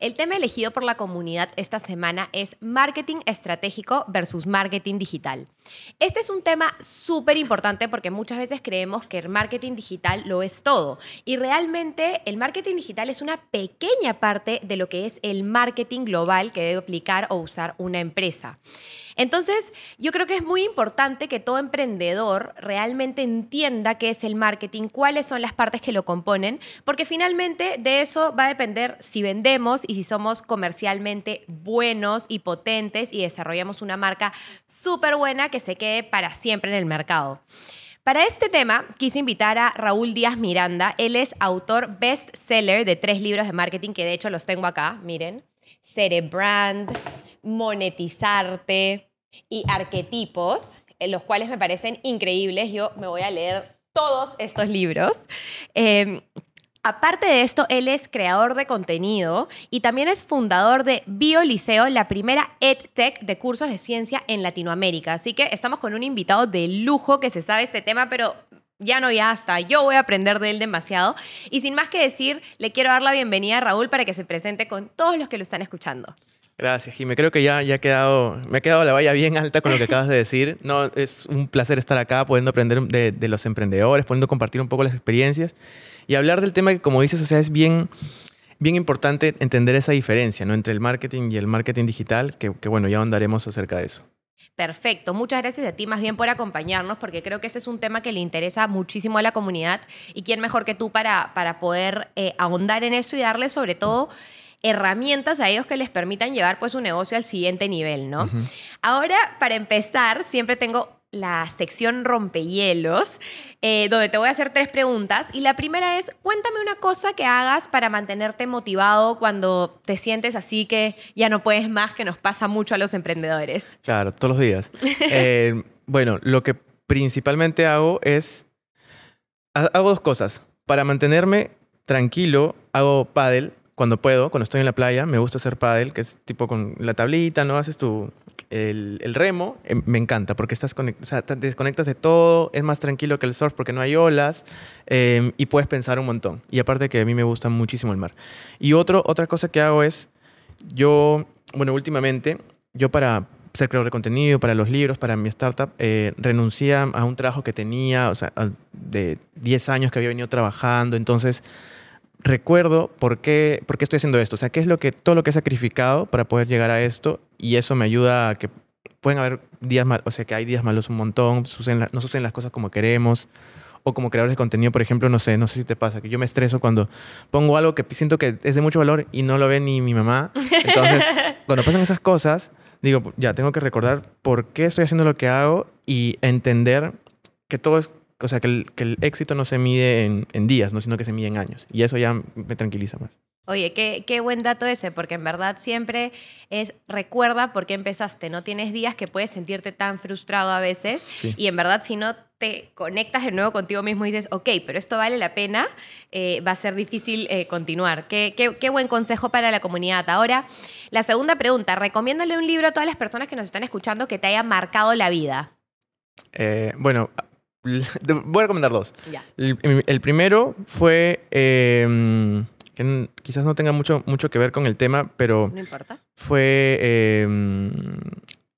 El tema elegido por la comunidad esta semana es marketing estratégico versus marketing digital. Este es un tema súper importante porque muchas veces creemos que el marketing digital lo es todo y realmente el marketing digital es una pequeña parte de lo que es el marketing global que debe aplicar o usar una empresa. Entonces, yo creo que es muy importante que todo emprendedor realmente entienda qué es el marketing, cuáles son las partes que lo componen, porque finalmente de eso va a depender si vendemos y si somos comercialmente buenos y potentes y desarrollamos una marca súper buena que se quede para siempre en el mercado. Para este tema quise invitar a Raúl Díaz Miranda. Él es autor bestseller de tres libros de marketing que de hecho los tengo acá, miren. Cerebrand, Monetizarte y Arquetipos, los cuales me parecen increíbles. Yo me voy a leer todos estos libros. Em, Aparte de esto, él es creador de contenido y también es fundador de BioLiseo, la primera EdTech de cursos de ciencia en Latinoamérica. Así que estamos con un invitado de lujo que se sabe este tema, pero ya no, ya hasta. Yo voy a aprender de él demasiado. Y sin más que decir, le quiero dar la bienvenida a Raúl para que se presente con todos los que lo están escuchando. Gracias, Jimé. Creo que ya, ya quedado, me ha quedado la valla bien alta con lo que acabas de decir. No, es un placer estar acá, pudiendo aprender de, de los emprendedores, pudiendo compartir un poco las experiencias. Y hablar del tema que, como dices, o sea, es bien, bien importante entender esa diferencia ¿no? entre el marketing y el marketing digital, que, que bueno, ya andaremos acerca de eso. Perfecto, muchas gracias a ti más bien por acompañarnos, porque creo que este es un tema que le interesa muchísimo a la comunidad y quién mejor que tú para, para poder eh, ahondar en eso y darle sobre todo herramientas a ellos que les permitan llevar pues su negocio al siguiente nivel, ¿no? Ahora, para empezar, siempre tengo la sección rompehielos, eh, donde te voy a hacer tres preguntas. Y la primera es, cuéntame una cosa que hagas para mantenerte motivado cuando te sientes así que ya no puedes más, que nos pasa mucho a los emprendedores. Claro, todos los días. Eh, bueno, lo que principalmente hago es, hago dos cosas. Para mantenerme tranquilo, hago paddle cuando puedo, cuando estoy en la playa, me gusta hacer paddle, que es tipo con la tablita, ¿no? Haces tu, el, remo, em, me encanta porque estás o sea, te desconectas de todo, es más tranquilo que el surf porque no hay olas em, y puedes pensar un montón. Y aparte que a mí me gusta muchísimo el mar. Y otro, otra cosa que hago es, yo, bueno, últimamente, yo para ser creador de contenido, para los libros, para mi startup, eh, renuncié a un trabajo que tenía, o sea, de 10 años que había venido trabajando, entonces recuerdo por qué, por qué estoy haciendo esto. O sea, qué es lo que, todo lo que he sacrificado para poder llegar a esto y eso me ayuda a que pueden haber días malos, o sea, que hay días malos un montón, no suceden las cosas como queremos. O como creadores de contenido, por ejemplo, no sé, no sé si te pasa, que yo me estreso cuando pongo algo que siento que es de mucho valor y no lo ve ni mi mamá. Entonces, cuando pasan esas cosas, digo, ya tengo que recordar por qué estoy haciendo lo que hago y entender que todo es o sea, que el, que el éxito no se mide en, en, días, ¿no? sino que se mide en años. Y eso ya me tranquiliza más. Oye, qué, qué, buen dato ese, porque en verdad siempre es recuerda por qué empezaste. No tienes días que puedes sentirte tan frustrado a veces. Y en verdad, si no te conectas de nuevo contigo mismo y dices, ok, pero esto vale la pena, eh, va a ser difícil eh, continuar. Qué, qué, qué, buen consejo para la comunidad. Ahora, la segunda pregunta, recomiéndale un libro a todas las personas que nos están escuchando que te haya marcado la vida. Eh, bueno, Voy a recomendar dos. El, primero fue. Em, que quizás no tenga mucho, mucho que ver con el tema, pero. No importa. Fue em,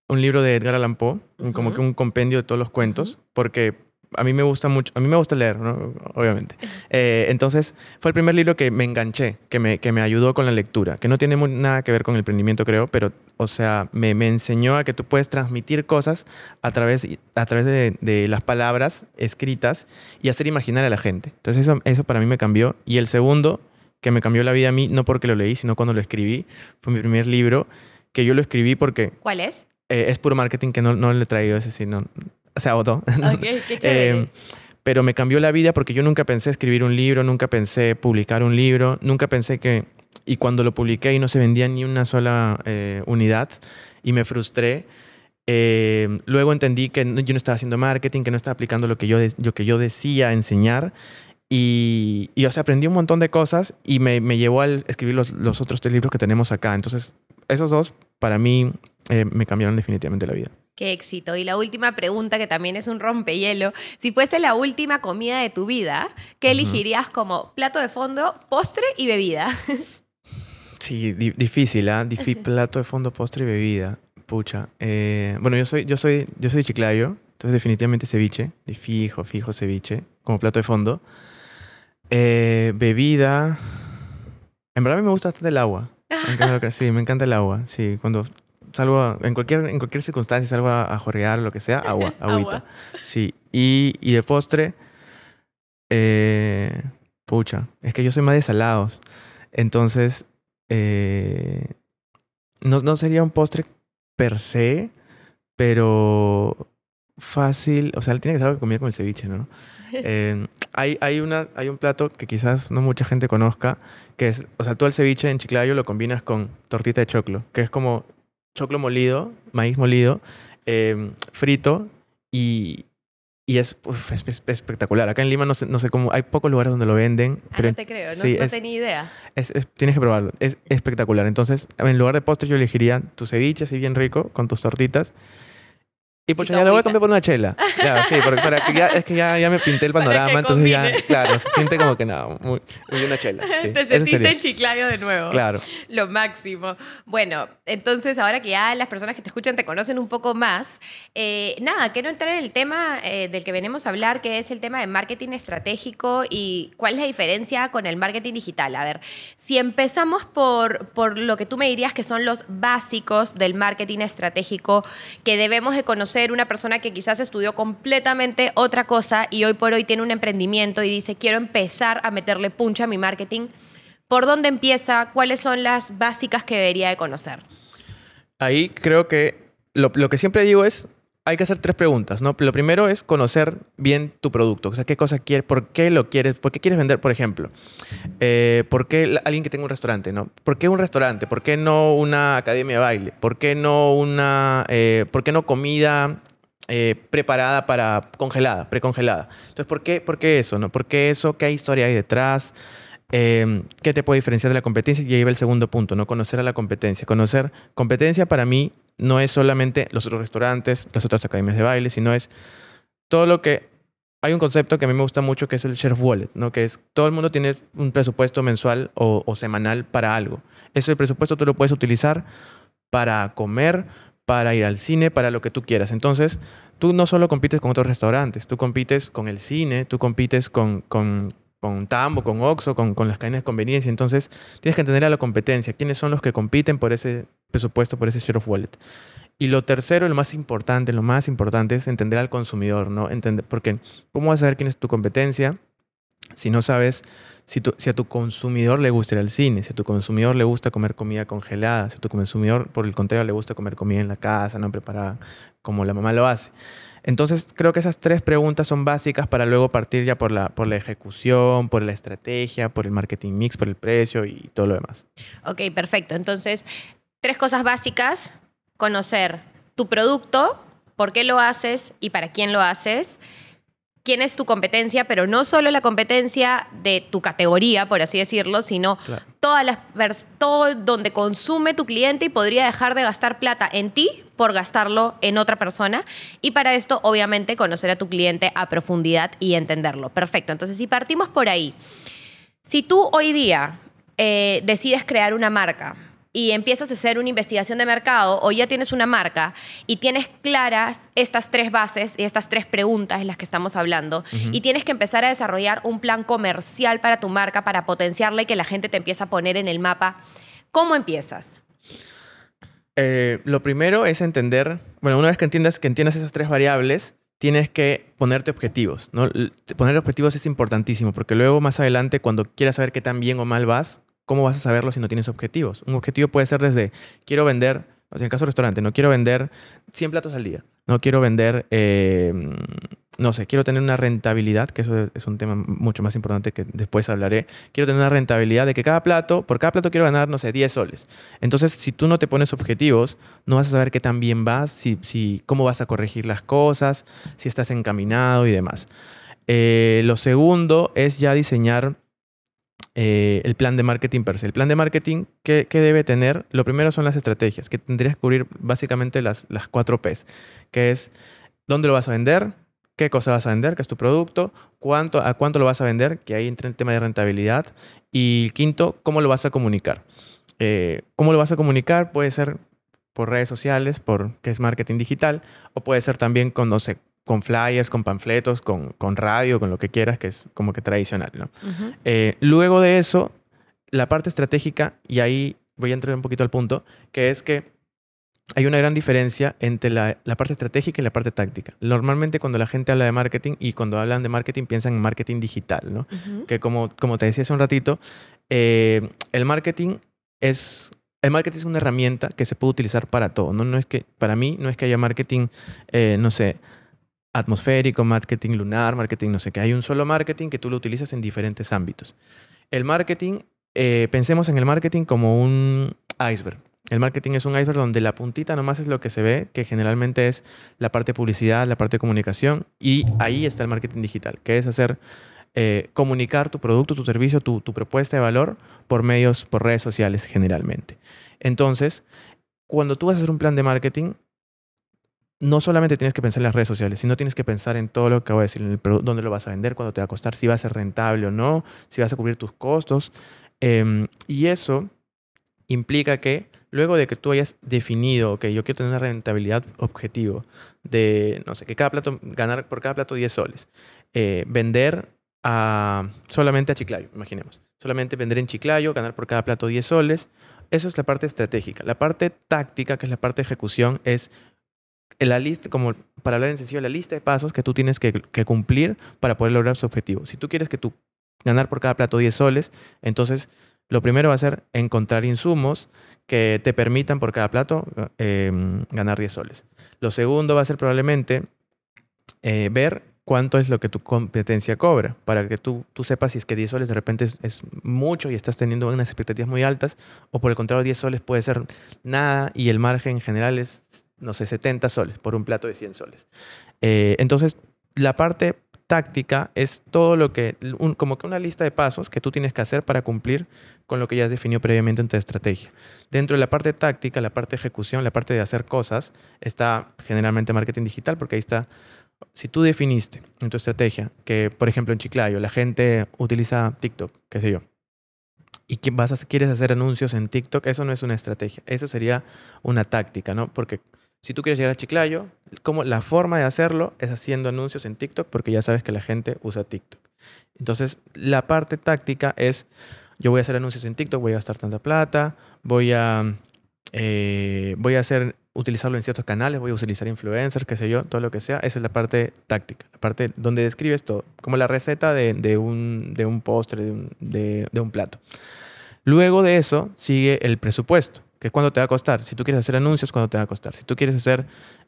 un libro de Edgar Allan Poe, como que un compendio de todos los cuentos, porque a mí me gusta mucho, a mí me gusta leer, ¿no? obviamente. Eh, entonces, fue el primer libro que me enganché, que me, que me ayudó con la lectura, que no tiene nada que ver con el emprendimiento, creo, pero, o sea, me, me enseñó a que tú puedes transmitir cosas a través, a través de, de, las palabras escritas y hacer imaginar a la gente. Entonces, eso, eso para mí me cambió. Y el segundo, que me cambió la vida a mí, no porque lo leí, sino cuando lo escribí, fue mi primer libro, que yo lo escribí porque... ¿Cuál es? Eh, es puro marketing que no, no le he traído ese, sí, no, se agotó. eh, pero me cambió la vida porque yo nunca pensé escribir un libro, nunca pensé publicar un libro, nunca pensé que y cuando lo publiqué y no se vendía ni una sola eh, unidad y me frustré. Eh, luego entendí que no- yo no estaba haciendo marketing, que no estaba aplicando lo que yo, de- lo que yo decía enseñar. Y, y, o sea, aprendí un montón de cosas y me, me llevó al escribir los, los otros tres libros que tenemos acá. Entonces, esos dos, para mí, eh, me cambiaron definitivamente la vida. Qué éxito. Y la última pregunta, que también es un rompehielo. Si fuese la última comida de tu vida, ¿qué elegirías como plato de fondo, postre y bebida? Sí, di- difícil, ¿ah? Difícil, plato de fondo, postre y bebida. Pucha. Eh, bueno, yo soy, yo soy, yo soy Chiclayo, entonces definitivamente ceviche. Fijo, fijo ceviche, como plato de fondo. Eh, bebida. En verdad a mí me gusta bastante el agua. Me encanta sí, me encanta el agua. Sí, cuando salgo a- en cualquier, en cualquier circunstancia, salgo a, a jorrear lo que sea, agua, agüita. Agua. Sí. Y, y de postre, eh, pucha, es que yo soy más de salados. Entonces, eh, no, no sería un postre per se, pero fácil. O sea, tiene que ser algo que comida con el ceviche, ¿no? Eh, hay, hay, una, hay un plato que quizás no mucha gente conozca, que es, o sea, tú el ceviche en Chiclayo lo combinas con tortita de choclo, que es como choclo molido, maíz molido, eh, frito y, y es, uf, es- es espectacular. Acá en Lima no sé, no sé cómo, hay pocos lugares donde lo venden, Ah, pero no te creo, no, sí, no es- tenía idea. es- es- tienes que probarlo. Es espectacular. Entonces, en lugar de postre, yo elegiría tu ceviche así bien rico, con tus tortitas. Y pues ya lo voy a cambiar por una chela. Claro, sí, porque para que ya, es que ya, ya me pinté el panorama, entonces ya, combine. claro, se siente como que nada, muy, muy una chela. Sí, Te sentiste Chiclayo de nuevo. Claro. Lo máximo. Bueno, entonces ahora que ya las personas que te escuchan te conocen un poco más, eh, nada, quiero entrar en el tema eh, del que venimos a hablar, que es el tema de marketing estratégico y cuál es la diferencia con el marketing digital. A ver, si empezamos por, por lo que tú me dirías que son los básicos del marketing estratégico que debemos de conocer una persona que quizás estudió completamente otra cosa y hoy por hoy tiene un emprendimiento y dice, quiero empezar a meterle puncha a mi marketing. ¿Por dónde empieza? ¿Cuáles son las básicas que debería de conocer? Ahí creo que lo, lo que siempre digo es, hay que hacer tres preguntas, ¿no? Lo primero es conocer bien tu producto, o sea, qué cosa quieres, por qué lo quieres, por qué quieres vender, por ejemplo. Eh, ¿Por qué alguien que tenga un restaurante, no? ¿Por qué un restaurante? ¿Por qué no una academia de baile? ¿Por qué no una, eh, por qué no comida eh, preparada para congelada, precongelada? Entonces, ¿por qué, ¿por qué eso, no? ¿Por qué eso? ¿Qué historia hay detrás? ¿Qué te puede diferenciar de la competencia? Y ahí va el segundo punto, ¿no? Conocer a la competencia. Conocer competencia para mí no es solamente los otros restaurantes, las otras academias de baile, sino es todo lo que... Hay un concepto que a mí me gusta mucho que es el share wallet, ¿no? Que es todo el mundo tiene un presupuesto mensual o, o semanal para algo. Ese presupuesto tú lo puedes utilizar para comer, para ir al cine, para lo que tú quieras. Entonces, tú no solo compites con otros restaurantes, tú compites con el cine, tú compites con, con, con Tambo, con Oxxo, con, con las cadenas de conveniencia. Entonces, tienes que entender a la competencia, quiénes son los que compiten por ese presupuesto, por ese share of wallet. Y lo tercero, lo más importante, lo más importante es entender al consumidor, ¿no? Entender, porque ¿cómo vas a saber quién es tu competencia si no sabes si, tu- si a tu consumidor le gusta ir al cine, si a tu consumidor le gusta comer comida congelada, si a tu consumidor, por el contrario, le gusta comer comida en la casa, no preparada como la mamá lo hace? Entonces, creo que esas tres preguntas son básicas para luego partir ya por la, por la ejecución, por la estrategia, por el marketing mix, por el precio y todo lo demás. Ok, perfecto. Entonces, tres cosas básicas. Conocer tu producto, por qué lo haces y para quién lo haces. Quién es tu competencia, pero no solo la competencia de tu categoría, por así decirlo, sino Claro. todas las todo donde consume tu cliente y podría dejar de gastar plata en ti por gastarlo en otra persona. Y para esto, obviamente, conocer a tu cliente a profundidad y entenderlo. Perfecto. Entonces, si partimos por ahí, si tú hoy día eh, decides crear una marca y empiezas a hacer una investigación de mercado o ya tienes una marca y tienes claras estas tres bases y estas tres preguntas en las que estamos hablando y tienes que empezar a desarrollar un plan comercial para tu marca para potenciarla y que la gente te empiece a poner en el mapa, ¿cómo empiezas? Eh, lo primero es entender, bueno, una vez que entiendas que entiendas esas tres variables, tienes que ponerte objetivos, ¿no? Poner objetivos es importantísimo porque luego más adelante cuando quieras saber qué tan bien o mal vas, ¿cómo vas a saberlo si no tienes objetivos? Un objetivo puede ser desde quiero vender, en el caso del restaurante, no quiero vender 100 platos al día, no quiero vender eh, no sé, quiero tener una rentabilidad, que eso es un tema mucho más importante que después hablaré. Quiero tener una rentabilidad de que cada plato, por cada plato quiero ganar, no sé, 10 soles. Entonces, si tú no te pones objetivos, no vas a saber qué tan bien vas, si, si, cómo vas a corregir las cosas, si estás encaminado y demás. Eh, lo segundo es ya diseñar eh, el plan de marketing per se. El plan de marketing, ¿qué, debe tener? Lo primero son las estrategias, que tendrías que cubrir básicamente las, las cuatro Ps, que es dónde lo vas a vender, qué cosa vas a vender, qué es tu producto, cuánto, a cuánto lo vas a vender, que ahí entra el tema de rentabilidad, y quinto, cómo lo vas a comunicar. Eh, ¿Cómo lo vas a comunicar? Puede ser por redes sociales, por que es marketing digital, o puede ser también con, no sé, con flyers, con panfletos, con, con, radio, con lo que quieras, que es como que tradicional. ¿no? Eh, luego de eso, la parte estratégica, y ahí voy a entrar un poquito al punto, que es que hay una gran diferencia entre la, parte estratégica y la parte táctica. Normalmente cuando la gente habla de marketing y cuando hablan de marketing piensan en marketing digital, ¿no? Que como, como te decía hace un ratito, eh, el marketing es... El marketing es una herramienta que se puede utilizar para todo. No, no es que, para mí, no es que haya marketing, eh, no sé, atmosférico, marketing lunar, marketing no sé qué. Hay un solo marketing que tú lo utilizas en diferentes ámbitos. El marketing, eh, pensemos en el marketing como un iceberg. El marketing es un iceberg donde la puntita nomás es lo que se ve, que generalmente es la parte de publicidad, la parte de comunicación, y ahí está el marketing digital, que es hacer eh, comunicar tu producto, tu servicio, tu, tu, propuesta de valor por medios, por redes sociales generalmente. Entonces, cuando tú vas a hacer un plan de marketing, no solamente tienes que pensar en las redes sociales, sino tienes que pensar en todo lo que acabo de decir, en el producto, dónde lo vas a vender, cuándo te va a costar, si va a ser rentable o no, si vas a cubrir tus costos. Em, y eso implica que luego de que tú hayas definido, que yo quiero tener una rentabilidad objetivo de, no sé, que cada plato, ganar por cada plato 10 soles, eh, vender a, solamente a Chiclayo, imaginemos. Solamente vender en Chiclayo, ganar por cada plato 10 soles. Eso es la parte estratégica. La parte táctica, que es la parte de ejecución, es la lista, como para hablar en sencillo, la lista de pasos que tú tienes que, cumplir para poder lograr su objetivo. Si tú quieres que tú ganar por cada plato 10 soles, entonces lo primero va a ser encontrar insumos que te permitan por cada plato em, ganar 10 soles. Lo segundo va a ser probablemente eh, ver cuánto es lo que tu competencia cobra, para que tú, tú sepas si es que 10 soles de repente es, mucho y estás teniendo unas expectativas muy altas, o por el contrario 10 soles puede ser nada y el margen en general es, no sé, 70 soles por un plato de 100 soles. Eh, entonces, la parte táctica es todo lo que, como que una lista de pasos que tú tienes que hacer para cumplir con lo que ya has definido previamente en tu estrategia. Dentro de la parte táctica, la parte de ejecución, la parte de hacer cosas, está generalmente marketing digital, porque ahí está, si tú definiste en tu estrategia que, por ejemplo, en Chiclayo la gente utiliza TikTok, qué sé yo, y que vas a, quieres hacer anuncios en TikTok, eso no es una estrategia, eso sería una táctica, ¿no? Porque si tú quieres llegar a Chiclayo, como la forma de hacerlo es haciendo anuncios en TikTok porque ya sabes que la gente usa TikTok. Entonces, la parte táctica es, yo voy a hacer anuncios en TikTok, voy a gastar tanta plata, voy a, eh, voy a hacer, utilizarlo en ciertos canales, voy a utilizar influencers, qué sé yo, todo lo que sea. Esa es la parte táctica, la parte donde describes todo, como la receta de, un, de un postre, de un, de un plato. Luego de eso sigue el presupuesto que es cuánto te va a costar. Si tú quieres hacer anuncios, cuánto te va a costar. Si tú quieres hacer,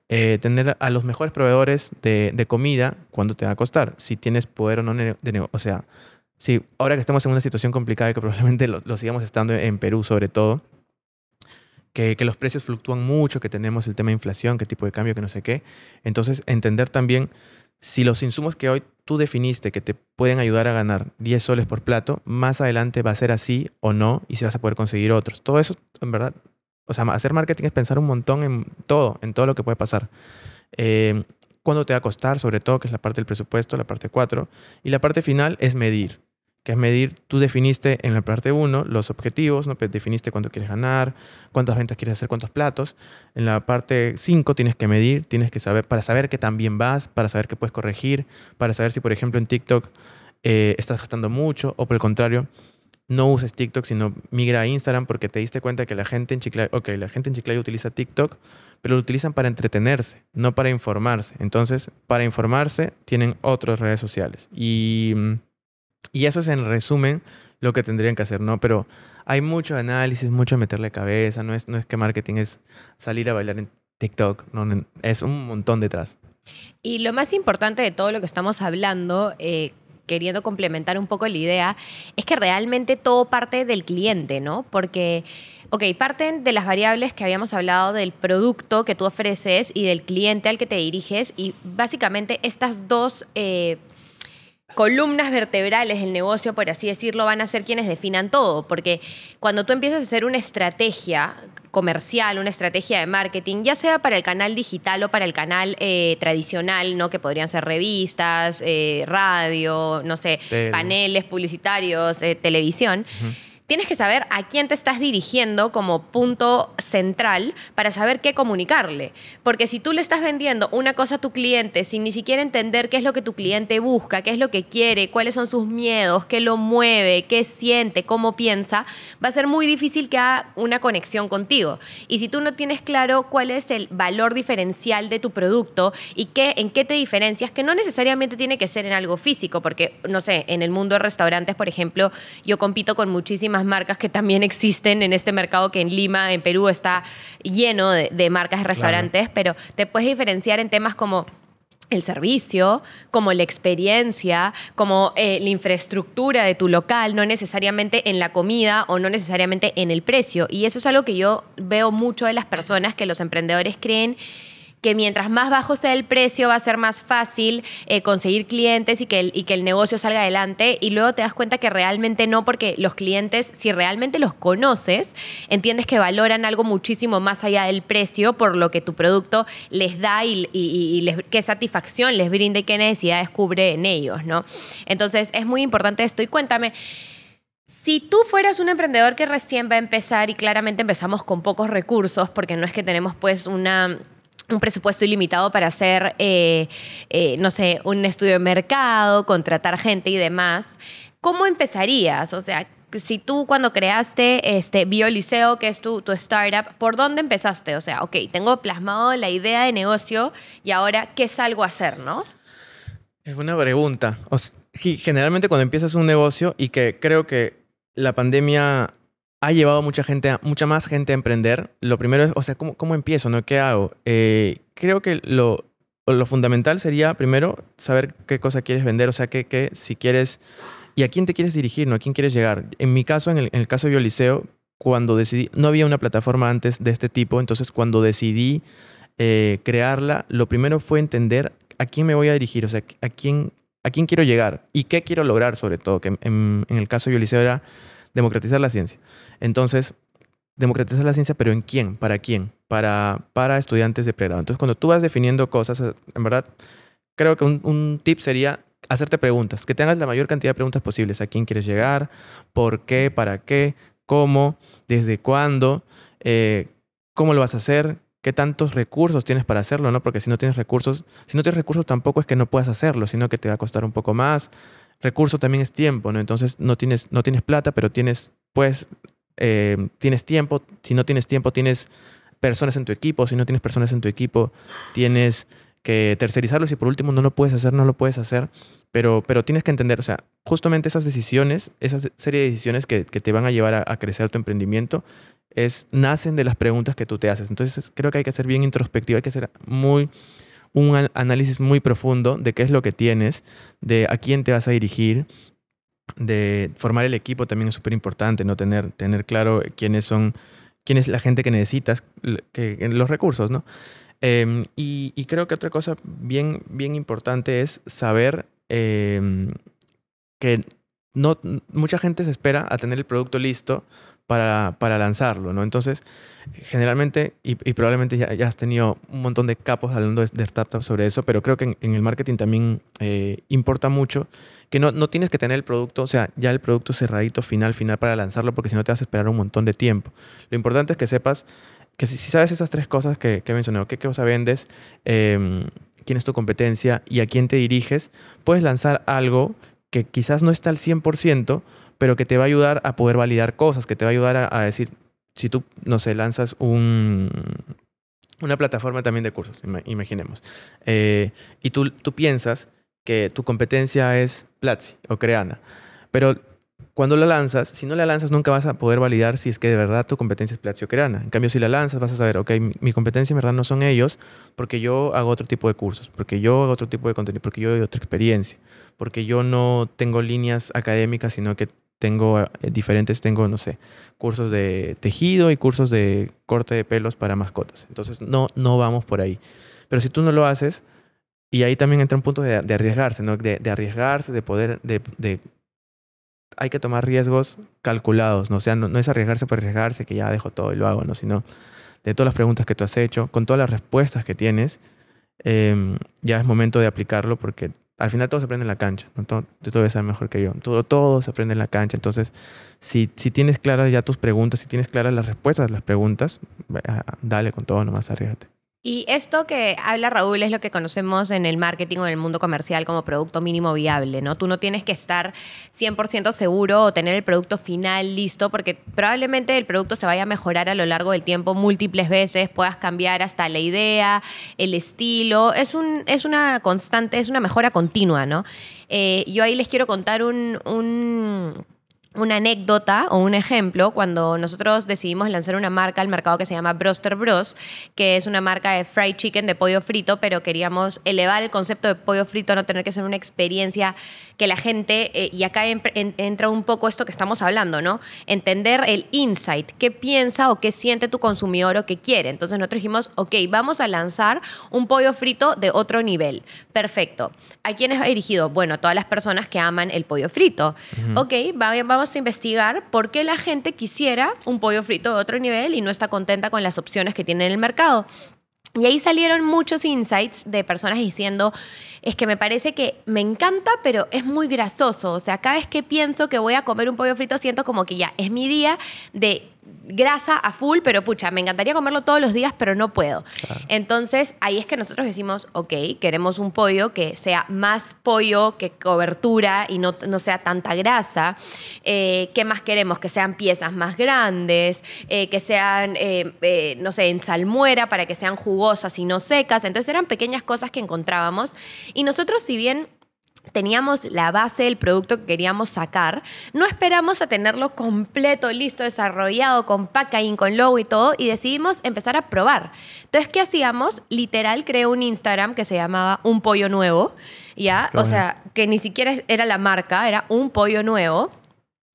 eh, tener a los mejores proveedores de, de, comida, cuánto te va a costar. Si tienes poder o no de negocio. O sea, si ahora que estamos en una situación complicada y que probablemente lo, sigamos estando en Perú sobre todo, que, que, los precios fluctúan mucho, que tenemos el tema de inflación, qué tipo de cambio, que no sé qué. Entonces, entender también si los insumos que hoy tú definiste que te pueden ayudar a ganar 10 soles por plato, más adelante va a ser así o no y si vas a poder conseguir otros. Todo eso, en verdad, o sea, hacer marketing es pensar un montón en todo, en todo lo que puede pasar. Eh, ¿Cuándo te va a costar? Sobre todo, que es la parte del presupuesto, la parte 4. Y la parte final es medir que es medir, tú definiste en la parte 1 los objetivos, ¿no? Pues definiste cuánto quieres ganar, cuántas ventas quieres hacer, cuántos platos. En la parte 5 tienes que medir, tienes que saber, para saber que también vas, para saber qué puedes corregir, para saber si, por ejemplo, en TikTok eh, estás gastando mucho o por el contrario, no uses TikTok, sino migra a Instagram porque te diste cuenta que la gente en Chiclayo, ok, la gente en Chiclayo utiliza TikTok, pero lo utilizan para entretenerse, no para informarse. Entonces, para informarse, tienen otras redes sociales. Y mm, y eso es en resumen lo que tendrían que hacer, ¿no? Pero hay mucho análisis, mucho meterle cabeza, no es, no es que marketing es salir a bailar en TikTok, no, es un montón detrás. Y lo más importante de todo lo que estamos hablando, eh, queriendo complementar un poco la idea, es que realmente todo parte del cliente, ¿no? Porque, ok, parten de las variables que habíamos hablado del producto que tú ofreces y del cliente al que te diriges y básicamente estas dos... Eh, columnas vertebrales del negocio, por así decirlo, van a ser quienes definan todo, porque cuando tú empiezas a hacer una estrategia comercial, una estrategia de marketing, ya sea para el canal digital o para el canal eh, tradicional, ¿no? Que podrían ser revistas, eh, radio, no sé, paneles publicitarios, eh, televisión tienes que saber a quién te estás dirigiendo como punto central para saber qué comunicarle. Porque si tú le estás vendiendo una cosa a tu cliente sin ni siquiera entender qué es lo que tu cliente busca, qué es lo que quiere, cuáles son sus miedos, qué lo mueve, qué siente, cómo piensa, va a ser muy difícil que haga una conexión contigo. Y si tú no tienes claro cuál es el valor diferencial de tu producto y qué, en qué te diferencias, que no necesariamente tiene que ser en algo físico, porque, no sé, en el mundo de restaurantes, por ejemplo, yo compito con muchísimas marcas que también existen en este mercado que en Lima, en Perú, está lleno de, marcas de restaurantes, pero te puedes diferenciar en temas como el servicio, como la experiencia, como eh, la infraestructura de tu local, no necesariamente en la comida o no necesariamente en el precio. Y eso es algo que yo veo mucho de las personas que los emprendedores creen que mientras más bajo sea el precio va a ser más fácil eh, conseguir clientes y que, el, y que el negocio salga adelante y luego te das cuenta que realmente no porque los clientes, si realmente los conoces, entiendes que valoran algo muchísimo más allá del precio por lo que tu producto les da y, qué satisfacción les brinda y qué necesidades cubre en ellos, ¿no? Entonces es muy importante esto y cuéntame. Si tú fueras un emprendedor que recién va a empezar y claramente empezamos con pocos recursos, porque no es que tenemos pues una un presupuesto ilimitado para hacer, eh, eh, no sé, un estudio de mercado, contratar gente y demás, ¿cómo empezarías? O sea, si tú cuando creaste este Bioliceo, que es tu, tu startup, ¿por dónde empezaste? O sea, ok, tengo plasmado la idea de negocio y ahora, ¿qué salgo a hacer, no? Es una pregunta. generalmente cuando empiezas un negocio y que creo que la pandemia ha llevado mucha gente, mucha más gente a emprender. Lo primero es, o sea, ¿cómo, cómo empiezo? ¿no? ¿Qué hago? Eh, creo que lo, lo fundamental sería primero saber qué cosa quieres vender, o sea, qué, qué, si quieres y a quién te quieres dirigir, ¿no? ¿A quién quieres llegar? En mi caso, en el, en el caso de Bioliceo, cuando decidí, no había una plataforma antes de este tipo, entonces cuando decidí eh, crearla, lo primero fue entender a quién me voy a dirigir, o sea, a quién, a quién quiero llegar y qué quiero lograr sobre todo, que en, el caso de Bioliceo era democratizar la ciencia. Entonces, democratizar la ciencia, pero ¿en quién? ¿Para quién? Para, para estudiantes de pregrado. Entonces, cuando tú vas definiendo cosas, eh, en verdad, creo que un, tip sería hacerte preguntas, que tengas la mayor cantidad de preguntas posibles. ¿A quién quieres llegar? ¿Por qué? ¿Para qué? ¿Cómo? ¿Desde cuándo? Eh, ¿Cómo lo vas a hacer? ¿Qué tantos recursos tienes para hacerlo? ¿no? Porque si no tienes recursos, si no tienes recursos tampoco es que no puedas hacerlo, sino que te va a costar un poco más. Recurso también es tiempo, ¿no? Entonces no tienes, no tienes plata, pero tienes, pues, tienes tiempo. Si no tienes tiempo, tienes personas en tu equipo. Si no tienes personas en tu equipo, tienes que tercerizarlo. Si por último no lo puedes hacer, no lo puedes hacer. Pero, pero tienes que entender, o sea, justamente esas decisiones, esa serie de decisiones que, que te van a llevar a, a, crecer tu emprendimiento, es, nacen de las preguntas que tú te haces. Entonces creo que hay que ser bien introspectivo, hay que ser muy un análisis muy profundo de qué es lo que tienes, de a quién te vas a dirigir, de formar el equipo también es súper importante, ¿no? Tener, tener claro quiénes son, quién es la gente que necesitas, que, los recursos, ¿no? Em, y, creo que otra cosa bien, bien importante es saber em, que no, mucha gente se espera a tener el producto listo para, lanzarlo, ¿no? Entonces, generalmente, y, probablemente ya, has tenido un montón de capos hablando de, startups sobre eso, pero creo que en, el marketing también eh, importa mucho que no, no tienes que tener el producto, o sea, ya el producto cerradito final, final para lanzarlo, porque si no te vas a esperar un montón de tiempo. Lo importante es que sepas que si, sabes esas tres cosas que, que he mencionado, qué cosa vendes, em, quién es tu competencia y a quién te diriges, puedes lanzar algo que quizás no está al 100%, pero que te va a ayudar a poder validar cosas, que te va a ayudar a, decir, si tú, no sé, lanzas un, una plataforma también de cursos, imaginemos, eh, y tú, tú piensas que tu competencia es Platzi o Creana, pero cuando la lanzas, si no la lanzas nunca vas a poder validar si es que de verdad tu competencia es Platziocrana. En cambio, si la lanzas vas a saber, ok, mi competencia en verdad no son ellos porque yo hago otro tipo de cursos, porque yo hago otro tipo de contenido, porque yo doy otra experiencia, porque yo no tengo líneas académicas, sino que tengo eh, diferentes, tengo, no sé, cursos de tejido y cursos de corte de pelos para mascotas. Entonces, no, no vamos por ahí. Pero si tú no lo haces, y ahí también entra un punto de, de arriesgarse, ¿no? De, de, arriesgarse, de poder, de, de hay que tomar riesgos calculados, ¿no? O sea, no, no, es arriesgarse por arriesgarse, que ya dejo todo y lo hago, ¿no? Sino de todas las preguntas que tú has hecho, con todas las respuestas que tienes, eh, ya es momento de aplicarlo porque al final todo se aprende en la cancha, ¿no? Todo, tú debes saber mejor que yo, todo, todo se aprende en la cancha, entonces si, si tienes claras ya tus preguntas, si tienes claras las respuestas a las preguntas, dale con todo, nomás arriesgate. Y esto que habla Raúl es lo que conocemos en el marketing o en el mundo comercial como producto mínimo viable, ¿no? Tú no tienes que estar 100% seguro o tener el producto final listo porque probablemente el producto se vaya a mejorar a lo largo del tiempo múltiples veces, puedas cambiar hasta la idea, el estilo, es, un, es una constante, es una mejora continua, ¿no? Eh, yo ahí les quiero contar un, un una anécdota o un ejemplo cuando nosotros decidimos lanzar una marca al mercado que se llama Broster Bros, que es una marca de fried chicken, de pollo frito, pero queríamos elevar el concepto de pollo frito a no tener que ser una experiencia que la gente, eh, y acá en, en, entra un poco esto que estamos hablando, ¿no? Entender el insight, qué piensa o qué siente tu consumidor o qué quiere. Entonces nosotros dijimos, ok, vamos a lanzar un pollo frito de otro nivel. Perfecto. ¿A quiénes ha dirigido? Bueno, a todas las personas que aman el pollo frito. Uh -huh. Ok, vamos a investigar por qué la gente quisiera un pollo frito de otro nivel y no está contenta con las opciones que tiene en el mercado. Y ahí salieron muchos insights de personas diciendo, es que me parece que me encanta, pero es muy grasoso. O sea, cada vez que pienso que voy a comer un pollo frito, siento como que ya es mi día de grasa a full, pero pucha, me encantaría comerlo todos los días, pero no puedo. Claro. Entonces, ahí es que nosotros decimos, ok, queremos un pollo que sea más pollo que cobertura y no, no sea tanta grasa. Eh, ¿Qué más queremos? Que sean piezas más grandes, eh, que sean, eh, no sé, en salmuera para que sean jugosas y no secas. Entonces, eran pequeñas cosas que encontrábamos. Y nosotros, si bien teníamos la base del producto que queríamos sacar, no esperamos a tenerlo completo, listo, desarrollado, con packaging, con logo y todo, y decidimos empezar a probar. Entonces, ¿qué hacíamos? Literal, creé un Instagram que se llamaba Un Pollo Nuevo, ¿ya? Qué o bueno. sea, que ni siquiera era la marca, era Un Pollo Nuevo.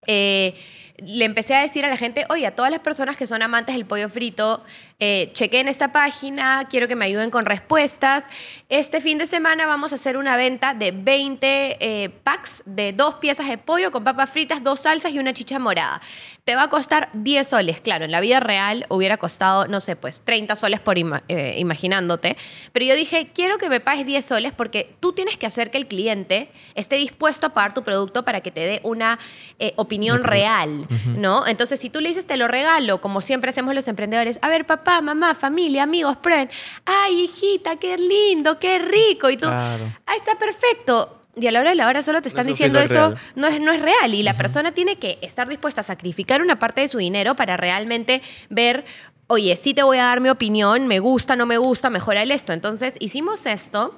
Eh, le empecé a decir a la gente, oye, a todas las personas que son amantes del pollo frito, eh, chequen esta página, quiero que me ayuden con respuestas. Este fin de semana vamos a hacer una venta de 20 eh, packs de dos piezas de pollo con papas fritas, dos salsas y una chicha morada. Te va a costar 10 soles. Claro, en la vida real hubiera costado, no sé, pues 30 soles por ima eh, imaginándote. Pero yo dije, quiero que me pagues 10 soles porque tú tienes que hacer que el cliente esté dispuesto a pagar tu producto para que te dé una eh, opinión real, uh -huh. ¿no? Entonces, si tú le dices, te lo regalo, como siempre hacemos los emprendedores, a ver, papá, mamá, familia, amigos, prueben. Ay, hijita, qué lindo, qué rico. Y tú, claro. ah, está perfecto y a la hora de la hora solo te están diciendo eso, no es, no es real. Y la uh -huh. persona tiene que estar dispuesta a sacrificar una parte de su dinero para realmente ver, oye, sí te voy a dar mi opinión, me gusta, no me gusta, mejora el esto. Entonces hicimos esto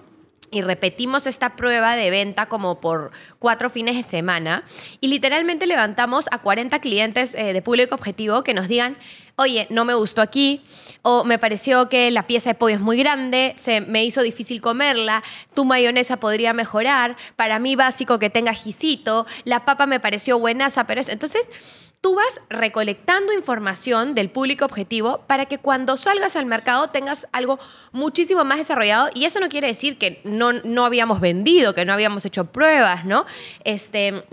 y repetimos esta prueba de venta como por cuatro fines de semana y literalmente levantamos a 40 clientes eh, de público objetivo que nos digan, oye, no me gustó aquí, o me pareció que la pieza de pollo es muy grande, se me hizo difícil comerla, tu mayonesa podría mejorar, para mí básico que tenga jicito, la papa me pareció buenaza, pero es... Entonces, tú vas recolectando información del público objetivo para que cuando salgas al mercado tengas algo muchísimo más desarrollado y eso no quiere decir que no, no habíamos vendido, que no habíamos hecho pruebas, ¿no? Este...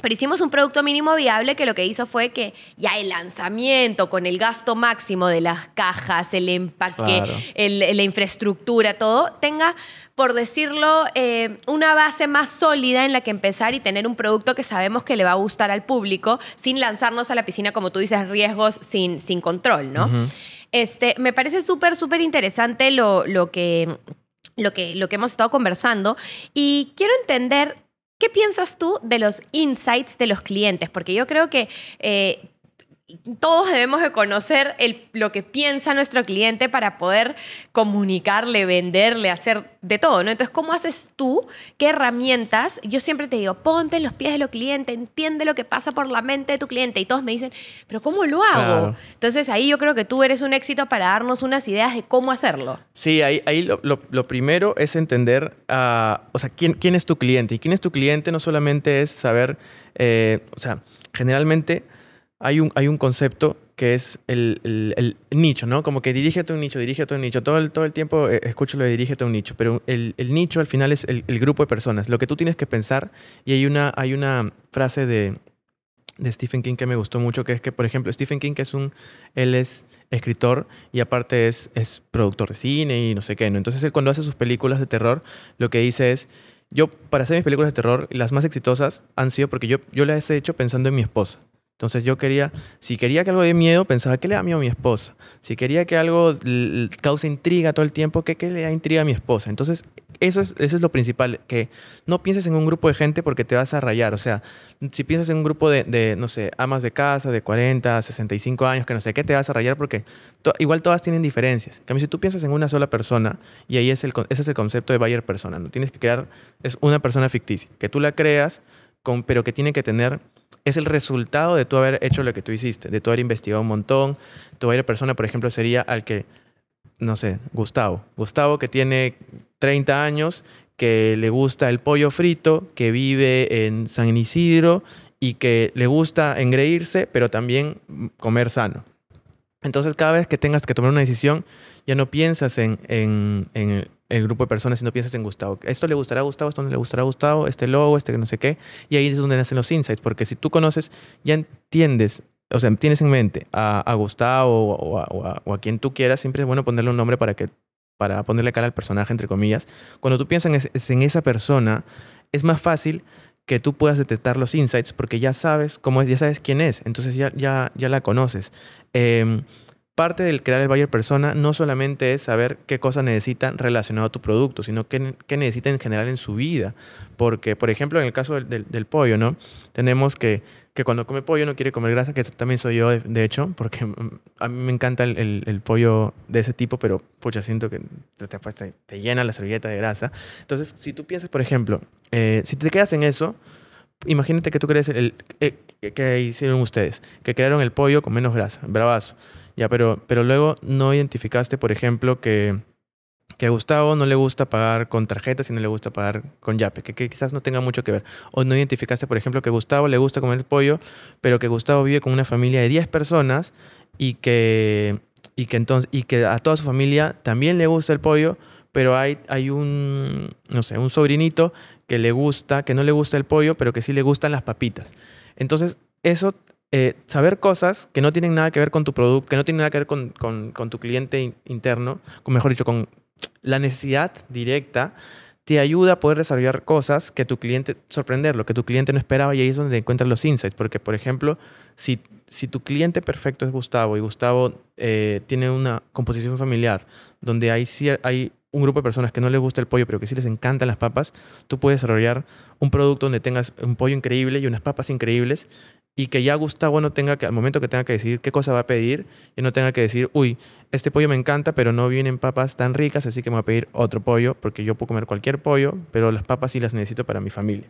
Pero hicimos un producto mínimo viable que lo que hizo fue que ya el lanzamiento con el gasto máximo de las cajas, el empaque, claro. el, la infraestructura, todo, tenga, por decirlo, eh, una base más sólida en la que empezar y tener un producto que sabemos que le va a gustar al público sin lanzarnos a la piscina, como tú dices, riesgos sin, sin control, ¿no? Uh -huh. este, me parece súper, súper interesante lo, lo que lo que, lo que hemos estado conversando y quiero entender ¿Qué piensas tú de los insights de los clientes? Porque yo creo que eh, todos debemos de conocer el, lo que piensa nuestro cliente para poder comunicarle, venderle, hacer de todo, ¿no? Entonces, ¿cómo haces tú? ¿Qué herramientas? Yo siempre te digo, ponte en los pies de los clientes, entiende lo que pasa por la mente de tu cliente. Y todos me dicen, ¿pero cómo lo hago? Entonces, ahí yo creo que tú eres un éxito para darnos unas ideas de cómo hacerlo. Sí, ahí, ahí lo, lo, primero es entender, uh, o sea, ¿quién, quién es tu cliente. Y quién es tu cliente no solamente es saber, eh, o sea, generalmente hay un, hay un concepto que es el, el, nicho, ¿no? Como que dirígete a un nicho, dirígete a un nicho. Todo el, todo el tiempo eh, escucho lo de dirígete a un nicho, pero el, nicho al final es el, grupo de personas, lo que tú tienes que pensar. Y hay una, hay una frase de, de Stephen King que me gustó mucho, que es que, por ejemplo, Stephen King, que es un, él es escritor y aparte es, es productor de cine y no sé qué, ¿no? Entonces él cuando hace sus películas de terror, lo que dice es, yo para hacer mis películas de terror, las más exitosas han sido porque yo, yo las he hecho pensando en mi esposa. Entonces yo quería, si quería que algo de miedo, pensaba, ¿qué le da miedo a mi esposa? Si quería que algo cause intriga todo el tiempo, ¿qué, qué le da intriga a mi esposa? Entonces eso es, eso es lo principal, que no pienses en un grupo de gente porque te vas a rayar. O sea, si piensas en un grupo de, de no sé, amas de casa de 40, 65 años, que no sé qué, te vas a rayar porque igual todas tienen diferencias. En si tú piensas en una sola persona, y ahí es el, ese es el concepto de Bayer persona, ¿no? Tienes que crear, es una persona ficticia, que tú la creas, con, pero que tiene que tener es el resultado de tú haber hecho lo que tú hiciste, de tú haber investigado un montón. Tu Bayer persona, por ejemplo, sería al que, no sé, Gustavo. Gustavo que tiene 30 años, que le gusta el pollo frito, que vive en San Isidro y que le gusta engreírse, pero también comer sano. Entonces, cada vez que tengas que tomar una decisión, ya no piensas en, en, en el grupo de personas y no piensas en Gustavo. Esto le gustará a Gustavo, esto no le gustará a Gustavo, este logo, este no sé qué. Y ahí es donde nacen los insights, porque si tú conoces, ya entiendes, o sea, tienes en mente a, Gustavo o a, quien tú quieras, siempre es bueno ponerle un nombre para que para ponerle cara al personaje, entre comillas. Cuando tú piensas en, esa persona, es más fácil que tú puedas detectar los insights porque ya sabes cómo es, ya sabes quién es, entonces ya, ya, ya la conoces. Eh, parte del crear el buyer persona no solamente es saber qué cosas necesitan relacionado a tu producto, sino qué, qué necesitan en general en su vida. Porque, por ejemplo, en el caso del, del, pollo, ¿no? Tenemos que, que cuando come pollo no quiere comer grasa, que también soy yo, de, hecho, porque a mí me encanta el, el, pollo de ese tipo, pero pucha, siento que te, te, te, llena la servilleta de grasa. Entonces, si tú piensas, por ejemplo, eh, si te quedas en eso, imagínate que tú crees el, el, que hicieron ustedes, que crearon el pollo con menos grasa, bravazo. Ya, pero, pero luego no identificaste, por ejemplo, que, que a Gustavo no le gusta pagar con tarjetas y no le gusta pagar con Yape, que, quizás no tenga mucho que ver. O no identificaste, por ejemplo, que a Gustavo le gusta comer pollo, pero que Gustavo vive con una familia de 10 personas y que, y que, entonces, y que a toda su familia también le gusta el pollo, pero hay, hay un, no sé, un sobrinito que le gusta, que no le gusta el pollo, pero que sí le gustan las papitas. Entonces, eso eh, saber cosas que no tienen nada que ver con tu producto, que no tienen nada que ver con, con, tu cliente interno, o mejor dicho, con la necesidad directa, te ayuda a poder desarrollar cosas que tu cliente, sorprenderlo, que tu cliente no esperaba y ahí es donde encuentras los insights. Porque, por ejemplo, si, si tu cliente perfecto es Gustavo y Gustavo eh, tiene una composición familiar donde hay, hay un grupo de personas que no les gusta el pollo, pero que sí les encantan las papas, tú puedes desarrollar un producto donde tengas un pollo increíble y unas papas increíbles y que ya Gustavo no tenga que, al momento que tenga que decidir qué cosa va a pedir, y no tenga que decir, uy, este pollo me encanta, pero no vienen papas tan ricas, así que me voy a pedir otro pollo, porque yo puedo comer cualquier pollo, pero las papas sí las necesito para mi familia.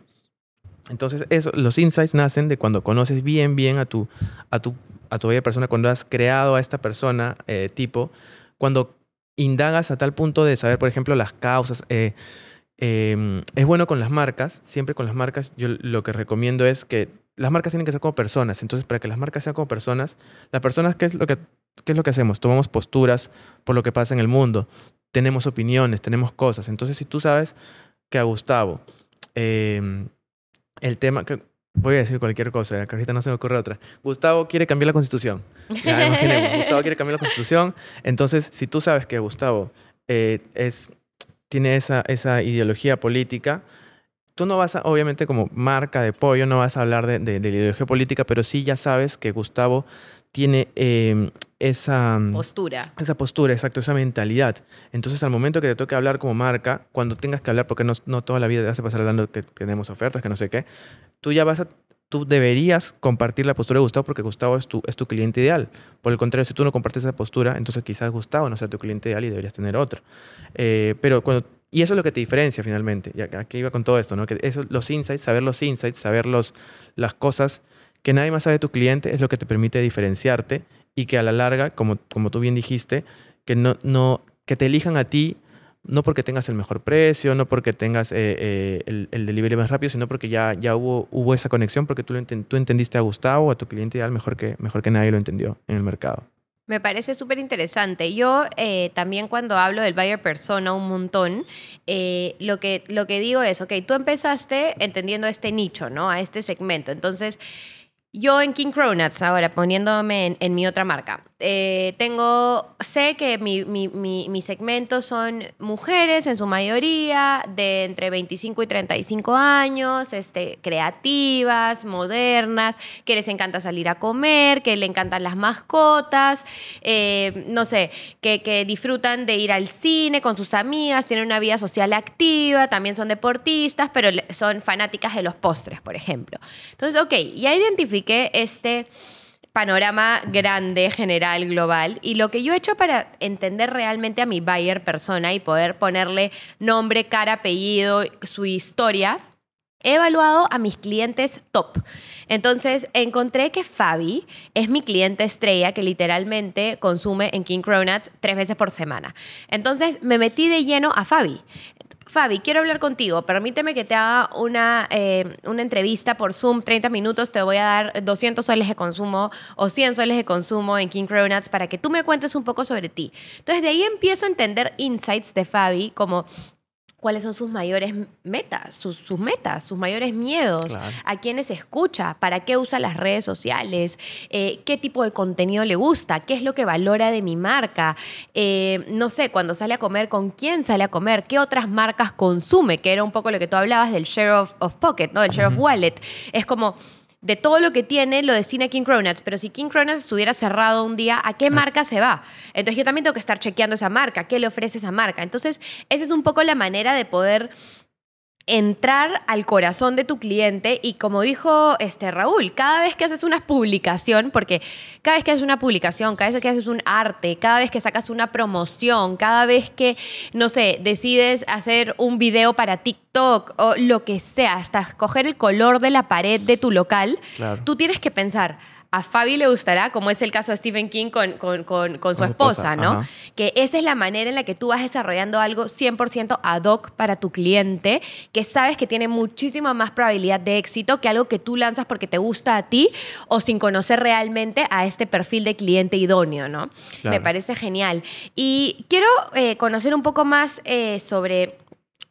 Entonces, eso, los insights nacen de cuando conoces bien, bien a tu, a tu, a tu persona, cuando has creado a esta persona eh, tipo, cuando indagas a tal punto de saber, por ejemplo, las causas. Eh, em, es bueno con las marcas, siempre con las marcas, yo lo que recomiendo es que las marcas tienen que ser como personas. Entonces, para que las marcas sean como personas, las personas, ¿qué es lo que, es lo que hacemos? Tomamos posturas por lo que pasa en el mundo. Tenemos opiniones, tenemos cosas. Entonces, si tú sabes que a Gustavo, em, el tema, que voy a decir cualquier cosa, que ahorita no se me ocurre otra. Gustavo quiere cambiar la constitución. Gustavo quiere cambiar la constitución. Entonces, si tú sabes que Gustavo eh, es, tiene esa, esa ideología política, tú no vas a, obviamente como marca de pollo, no vas a hablar de, de, la ideología política, pero sí ya sabes que Gustavo tiene em, esa mm, postura. Esa postura, exacto, esa mentalidad. Entonces, al momento que te toque hablar como marca, cuando tengas que hablar, porque no, no toda la vida te vas a pasar hablando que tenemos ofertas, que no sé qué, tú ya vas a tú deberías compartir la postura de Gustavo porque Gustavo es tu, es tu cliente ideal. Por el contrario, si tú no compartes esa postura, entonces quizás Gustavo no sea tu cliente ideal y deberías tener otro. Eh, pero cuando, y eso es lo que te diferencia finalmente. Y aquí iba con todo esto, ¿no? Que eso, los insights, saber los insights, saber los, las cosas que nadie más sabe de tu cliente es lo que te permite diferenciarte y que a la larga, como, como tú bien dijiste, que, no, no, que te elijan a ti no porque tengas el mejor precio, no porque tengas eh, eh, el, el, delivery más rápido, sino porque ya, ya hubo, hubo esa conexión, porque tú, lo tú entendiste a Gustavo, a tu cliente ideal, mejor que, mejor que nadie lo entendió en el mercado. Me parece súper interesante. Yo eh, también cuando hablo del buyer persona un montón, lo, que, lo que digo es, ok, tú empezaste entendiendo este nicho, ¿no? A este segmento. Entonces, yo en King Cronuts, ahora poniéndome en, mi otra marca, eh, tengo, sé que mi, mi, mi, segmento son mujeres en su mayoría, de entre 25 y 35 años, este, creativas, modernas, que les encanta salir a comer, que le encantan las mascotas, eh, no sé, que, que disfrutan de ir al cine con sus amigas, tienen una vida social activa, también son deportistas, pero son fanáticas de los postres, por ejemplo. Entonces, ok, ya identifiqué este panorama grande, general, global. Y lo que yo he hecho para entender realmente a mi buyer persona y poder ponerle nombre, cara, apellido, su historia, he evaluado a mis clientes top. Entonces encontré que Fabi es mi cliente estrella que literalmente consume en King Cronuts tres veces por semana. Entonces me metí de lleno a Fabi. Fabi, quiero hablar contigo. Permíteme que te haga una, eh, una entrevista por Zoom, 30 minutos. Te voy a dar 200 soles de consumo o 100 soles de consumo en King Cronuts para que tú me cuentes un poco sobre ti. Entonces, de ahí empiezo a entender insights de Fabi, como cuáles son sus mayores metas, sus, metas, sus mayores miedos, a quiénes escucha, para qué usa las redes sociales, eh, qué tipo de contenido le gusta, qué es lo que valora de mi marca, eh, no sé, cuando sale a comer, con quién sale a comer, qué otras marcas consume, que era un poco lo que tú hablabas del share of, pocket, ¿no? Del share of wallet. Es como de todo lo que tiene lo destina King Cronuts, pero si King Cronuts estuviera cerrado un día, ¿a qué marca se va? Entonces yo también tengo que estar chequeando esa marca, ¿qué le ofrece esa marca? Entonces esa es un poco la manera de poder entrar al corazón de tu cliente y como dijo este Raúl, cada vez que haces una publicación, porque cada vez que haces una publicación, cada vez que haces un arte, cada vez que sacas una promoción, cada vez que, no sé, decides hacer un video para TikTok o lo que sea, hasta escoger el color de la pared de tu local, tú tienes que pensar, a Fabi le gustará, como es el caso de Stephen King con, con, con, su, esposa, ¿no? Que esa es la manera en la que tú vas desarrollando algo 100% ad hoc para tu cliente, que sabes que tiene muchísima más probabilidad de éxito que algo que tú lanzas porque te gusta a ti o sin conocer realmente a este perfil de cliente idóneo, ¿no? Me parece genial. Y quiero eh, conocer un poco más eh, sobre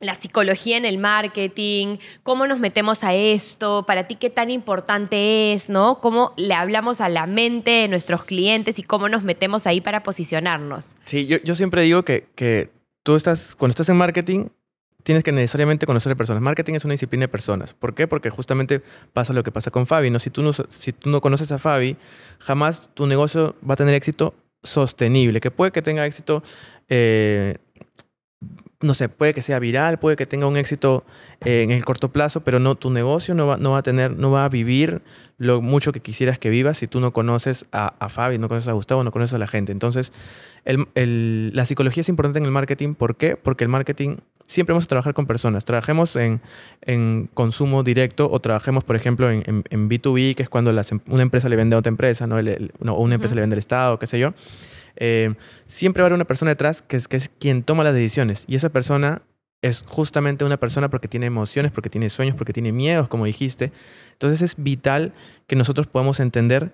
la psicología en el marketing, cómo nos metemos a esto, para ti qué tan importante es, ¿no? Cómo le hablamos a la mente de nuestros clientes y cómo nos metemos ahí para posicionarnos. Sí, yo, siempre digo que, que, tú estás, cuando estás en marketing, tienes que necesariamente conocer a personas. Marketing es una disciplina de personas. ¿Por qué? Porque justamente pasa lo que pasa con Fabi, ¿no? Si tú no, si tú no conoces a Fabi, jamás tu negocio va a tener éxito sostenible, que puede que tenga éxito eh, no sé, puede que sea viral, puede que tenga un éxito eh, en el corto plazo, pero no, tu negocio no va, no va, a tener, no va a vivir lo mucho que quisieras que vivas si tú no conoces a, a Fabi, no conoces a Gustavo, no conoces a la gente. Entonces, la psicología es importante en el marketing. ¿Por qué? Porque el marketing siempre vamos a trabajar con personas. Trabajemos en, consumo directo o trabajemos, por ejemplo, en, B2B, que es cuando em, una empresa le vende a otra empresa, ¿no? o una empresa le vende al Estado, qué sé yo. Eh, siempre va a haber una persona detrás que es, quien toma las decisiones. Y esa persona es justamente una persona porque tiene emociones, porque tiene sueños, porque tiene miedos, como dijiste. Entonces es vital que nosotros podamos entender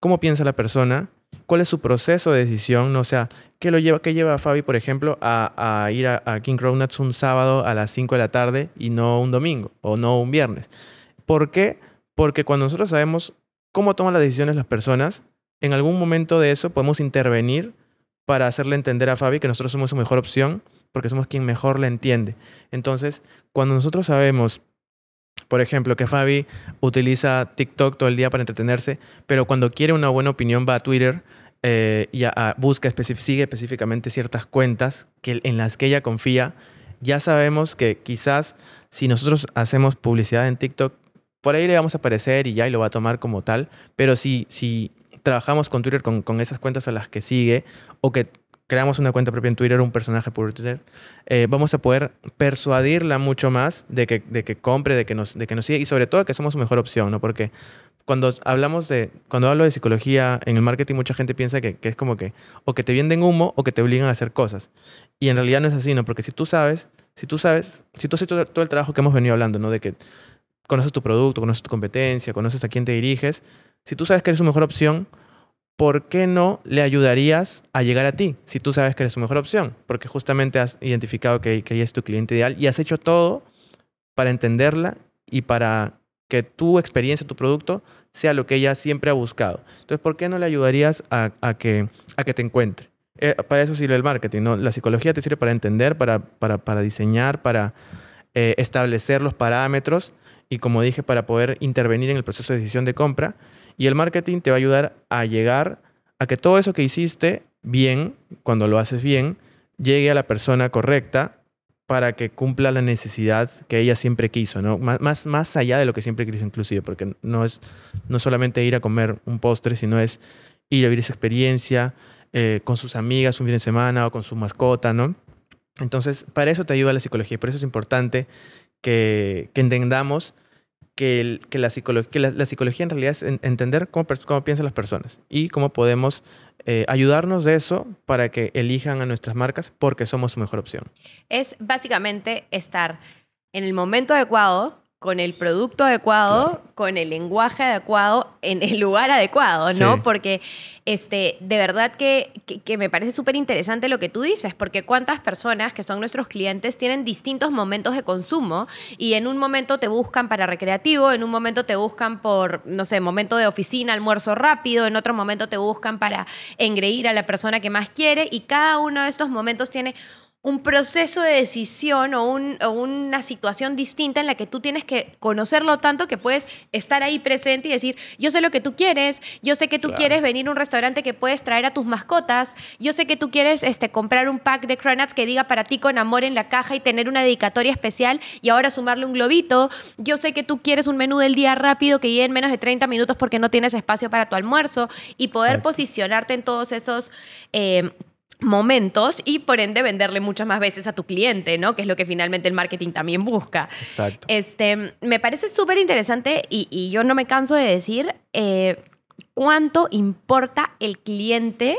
cómo piensa la persona, cuál es su proceso de decisión, o sea, qué, lo lleva, qué lleva a Fabi, por ejemplo, a, ir a, a, King Cronuts un sábado a las 5 de la tarde y no un domingo o no un viernes. ¿Por qué? Porque cuando nosotros sabemos cómo toman las decisiones las personas, en algún momento de eso podemos intervenir para hacerle entender a Fabi que nosotros somos su mejor opción porque somos quien mejor le entiende. Entonces, cuando nosotros sabemos, por ejemplo, que Fabi utiliza TikTok todo el día para entretenerse, pero cuando quiere una buena opinión va a Twitter eh, y busca, sigue específicamente ciertas cuentas que, en las que ella confía, ya sabemos que quizás si nosotros hacemos publicidad en TikTok por ahí le vamos a aparecer y ya y lo va a tomar como tal. Pero si, si trabajamos con Twitter con, con esas cuentas a las que sigue o que creamos una cuenta propia en Twitter, un personaje por Twitter, eh, vamos a poder persuadirla mucho más de que, de que compre, de que, nos, de que nos siga y sobre todo que somos su mejor opción, ¿no? Porque cuando hablamos de, cuando hablo de psicología en el marketing, mucha gente piensa que, que, es como que o que te venden humo o que te obligan a hacer cosas. Y en realidad no es así, ¿no? Porque si tú sabes, si tú sabes, si tú haces todo, todo el trabajo que hemos venido hablando, ¿no? De que conoces tu producto, conoces tu competencia, conoces a quién te diriges, si tú sabes que eres su mejor opción, ¿por qué no le ayudarías a llegar a ti si tú sabes que eres su mejor opción? Porque justamente has identificado que, que ella es tu cliente ideal y has hecho todo para entenderla y para que tu experiencia, tu producto, sea lo que ella siempre ha buscado. Entonces, ¿por qué no le ayudarías a, a que, a que te encuentre? Eh, para eso sirve el marketing, ¿no? La psicología te sirve para entender, para, para, para diseñar, para eh, establecer los parámetros y, como dije, para poder intervenir en el proceso de decisión de compra. Y el marketing te va a ayudar a llegar a que todo eso que hiciste bien, cuando lo haces bien, llegue a la persona correcta para que cumpla la necesidad que ella siempre quiso, ¿no? Más, más, más allá de lo que siempre quiso inclusive, porque no es no solamente ir a comer un postre, sino es ir a vivir esa experiencia eh, con sus amigas un fin de semana o con su mascota, ¿no? Entonces, para eso te ayuda la psicología por eso es importante que entendamos que, la, psicología, en realidad es en, entender cómo, cómo, piensan las personas y cómo podemos eh, ayudarnos de eso para que elijan a nuestras marcas porque somos su mejor opción. Es básicamente estar en el momento adecuado, con el producto adecuado, claro. con el lenguaje adecuado, en el lugar adecuado, ¿no? Sí. Porque este, de verdad que, que, que me parece súper interesante lo que tú dices, porque cuántas personas que son nuestros clientes tienen distintos momentos de consumo y en un momento te buscan para recreativo, en un momento te buscan por, no sé, momento de oficina, almuerzo rápido, en otro momento te buscan para engreír a la persona que más quiere y cada uno de estos momentos tiene un proceso de decisión o, un, o, una situación distinta en la que tú tienes que conocerlo tanto que puedes estar ahí presente y decir, yo sé lo que tú quieres, yo sé que tú claro. quieres venir a un restaurante que puedes traer a tus mascotas, yo sé que tú quieres este, comprar un pack de cronuts que diga para ti con amor en la caja y tener una dedicatoria especial y ahora sumarle un globito, yo sé que tú quieres un menú del día rápido que llegue en menos de 30 minutos porque no tienes espacio para tu almuerzo y poder Exacto. posicionarte en todos esos... Eh, momentos y por ende venderle muchas más veces a tu cliente, ¿no? Que es lo que finalmente el marketing también busca. Exacto. Este, me parece súper interesante y, y, yo no me canso de decir eh, cuánto importa el cliente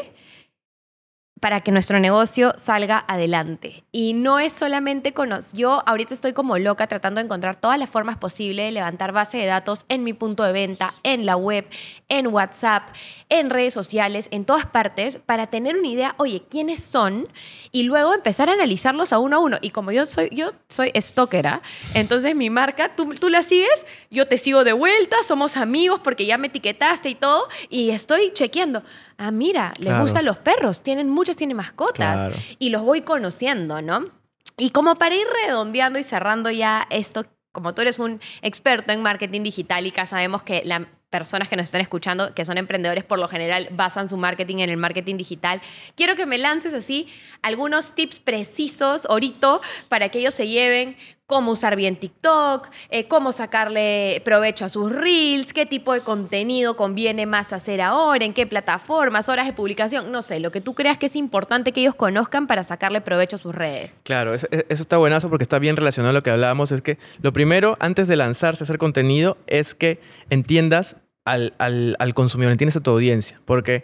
para que nuestro negocio salga adelante. Y no es solamente con. Yo ahorita estoy como loca tratando de encontrar todas las formas posibles de levantar base de datos en mi punto de venta, en la web, en WhatsApp, en redes sociales, en todas partes, para tener una idea, oye, ¿quiénes son? Y luego empezar a analizarlos a uno a uno. Y como yo soy, yo soy stalkera, entonces mi marca, tú, tú la sigues, yo te sigo de vuelta, somos amigos porque ya me etiquetaste y todo, y estoy chequeando ah, mira, les claro. gustan los perros, tienen muchos, tienen mascotas claro. y los voy conociendo, ¿no? Y como para ir redondeando y cerrando ya esto, como tú eres un experto en marketing digital y que sabemos que las personas que nos están escuchando, que son emprendedores, por lo general basan su marketing en el marketing digital, quiero que me lances así algunos tips precisos, ahorita, para que ellos se lleven cómo usar bien TikTok, eh, cómo sacarle provecho a sus reels, qué tipo de contenido conviene más hacer ahora, en qué plataformas, horas de publicación, no sé, lo que tú creas que es importante que ellos conozcan para sacarle provecho a sus redes. Claro, eso, está buenazo porque está bien relacionado a lo que hablábamos, es que lo primero, antes de lanzarse a hacer contenido, es que entiendas al, al, al consumidor, entiendes a tu audiencia, porque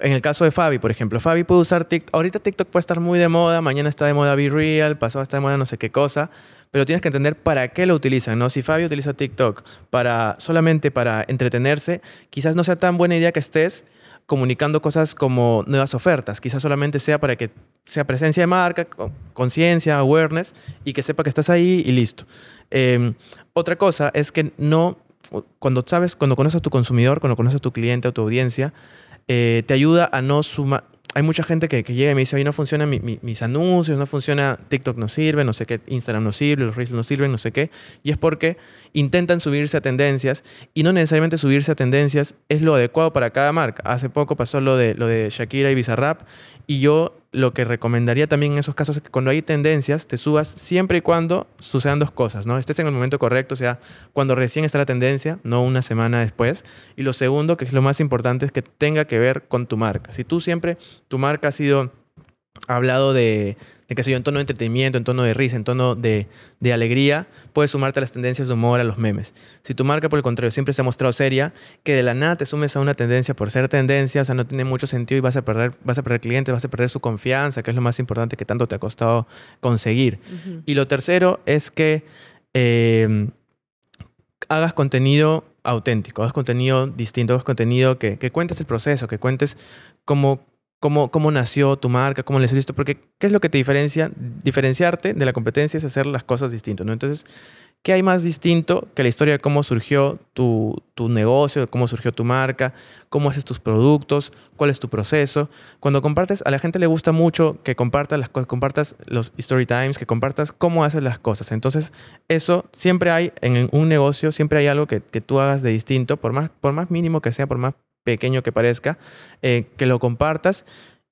en el caso de Fabi, por ejemplo, Fabi puede usar TikTok. Ahorita TikTok puede estar muy de moda, mañana está de moda Be Real, pasado está de moda no sé qué cosa, pero tienes que entender para qué lo utilizan, ¿no? Si Fabi utiliza TikTok para solamente para entretenerse, quizás no sea tan buena idea que estés comunicando cosas como nuevas ofertas, quizás solamente sea para que sea presencia de marca, conciencia, awareness y que sepa que estás ahí y listo. Eh, otra cosa es que no, cuando sabes, cuando conoces a tu consumidor, cuando conoces a tu cliente, a tu audiencia, eh, te ayuda a no sumar. Hay mucha gente que, llega y me dice, oye, no funcionan mi, mi, mis anuncios, no funciona, TikTok no sirve, no sé qué, Instagram no sirve, los Reels no sirven, no sé qué. Y es porque intentan subirse a tendencias y no necesariamente subirse a tendencias es lo adecuado para cada marca. Hace poco pasó lo de, lo de Shakira y Bizarrap y yo lo que recomendaría también en esos casos es que cuando hay tendencias, te subas siempre y cuando sucedan dos cosas, ¿no? Estés en el momento correcto, o sea, cuando recién está la tendencia, no una semana después. Y lo segundo, que es lo más importante, es que tenga que ver con tu marca. Si tú siempre, tu marca ha sido hablado de, de que sé yo, en tono de entretenimiento, en tono de risa, en tono de, de, alegría, puedes sumarte a las tendencias de humor, a los memes. Si tu marca, por el contrario, siempre se ha mostrado seria, que de la nada te sumes a una tendencia por ser tendencia, o sea, no tiene mucho sentido y vas a perder, vas a perder clientes, vas a perder su confianza, que es lo más importante que tanto te ha costado conseguir. Uh -huh. Y lo tercero es que eh, hagas contenido auténtico, hagas contenido distinto, hagas contenido que, que cuentes el proceso, que cuentes cómo cómo, cómo nació tu marca, cómo le hiciste, porque ¿qué es lo que te diferencia? Diferenciarte de la competencia es hacer las cosas distintas, ¿no? Entonces, ¿qué hay más distinto que la historia de cómo surgió tu, tu negocio, cómo surgió tu marca, cómo haces tus productos, cuál es tu proceso? Cuando compartes, a la gente le gusta mucho que compartas las cosas, compartas los story times, que compartas cómo haces las cosas. Entonces, eso siempre hay en un negocio, siempre hay algo que, que tú hagas de distinto, por más, por más mínimo que sea, por más pequeño que parezca, eh, que lo compartas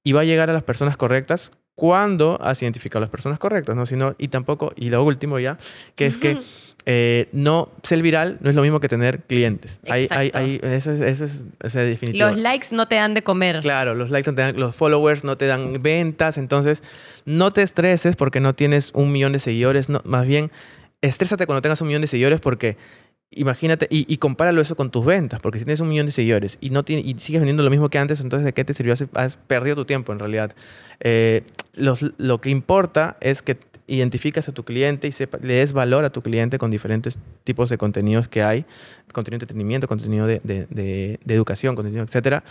y va a llegar a las personas correctas cuando has identificado a las personas correctas, ¿no? Sino, y tampoco, y lo último ya, que es que eh, no, ser viral no es lo mismo que tener clientes. Hay, hay, hay, eso es, eso es, eso es definitivo. Los likes no te dan de comer. Claro, los likes no te dan, los followers no te dan ventas, entonces no te estreses porque no tienes un millón de seguidores, no, más bien estrésate cuando tengas un millón de seguidores porque imagínate, y, y, compáralo eso con tus ventas, porque si tienes un millón de seguidores y, no tiene, y sigues vendiendo lo mismo que antes, entonces ¿de qué te sirvió? Has, perdido tu tiempo en realidad. Eh, los, lo que importa es que identificas a tu cliente y sepa, le des valor a tu cliente con diferentes tipos de contenidos que hay, contenido de entretenimiento, contenido de, de, de, de educación, contenido, etcétera,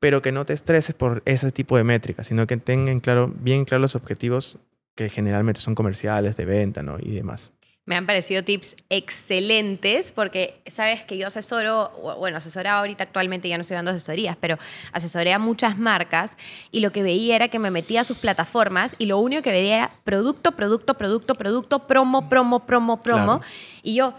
pero que no te estreses por ese tipo de métricas, sino que tengan claro, bien claros los objetivos que generalmente son comerciales, de venta ¿no? y demás. Me han parecido tips excelentes porque sabes que yo asesoro, bueno, asesoraba ahorita actualmente, ya no estoy dando asesorías, pero asesoré a muchas marcas y lo que veía era que me metía a sus plataformas y lo único que veía era producto, producto, producto, producto, promo, promo, promo, promo. Claro. Y yo,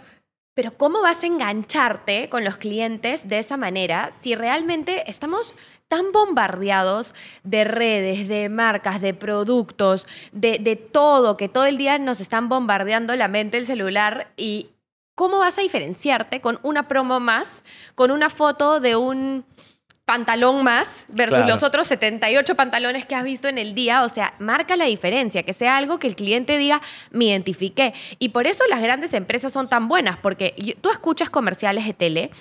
pero ¿cómo vas a engancharte con los clientes de esa manera si realmente estamos tan bombardeados de redes, de marcas, de productos, de, de, todo, que todo el día nos están bombardeando la mente, el celular y cómo vas a diferenciarte con una promo más, con una foto de un pantalón más versus claro. los otros 78 pantalones que has visto en el día. O sea, marca la diferencia, que sea algo que el cliente diga, me identifiqué. Y por eso las grandes empresas son tan buenas, porque tú escuchas comerciales de tele,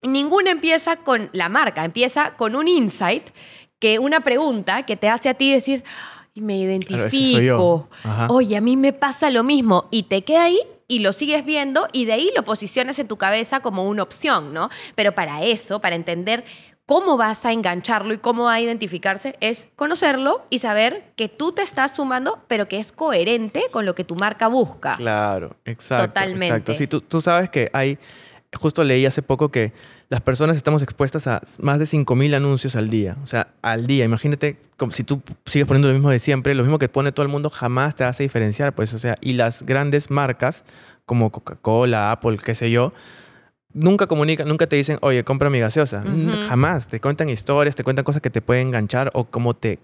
ninguna empieza con la marca, empieza con un insight, que una pregunta que te hace a ti decir, me identifico, claro, oye, a mí me pasa lo mismo, y te queda ahí y lo sigues viendo y de ahí lo posicionas en tu cabeza como una opción, ¿no? Pero para eso, para entender cómo vas a engancharlo y cómo va a identificarse es conocerlo y saber que tú te estás sumando, pero que es coherente con lo que tu marca busca. Claro, exacto. Totalmente. Exacto. Sí, tú, tú sabes que hay, justo leí hace poco que las personas estamos expuestas a más de 5.000 anuncios al día. O sea, al día. Imagínate como si tú sigues poniendo lo mismo de siempre, lo mismo que pone todo el mundo, jamás te hace diferenciar. Pues, o sea, y las grandes marcas como Coca-Cola, Apple, qué sé yo, nunca comunican, nunca te dicen, oye, compra mi gaseosa. Uh -huh. Jamás. Te cuentan historias, te cuentan cosas que te pueden enganchar o cómo te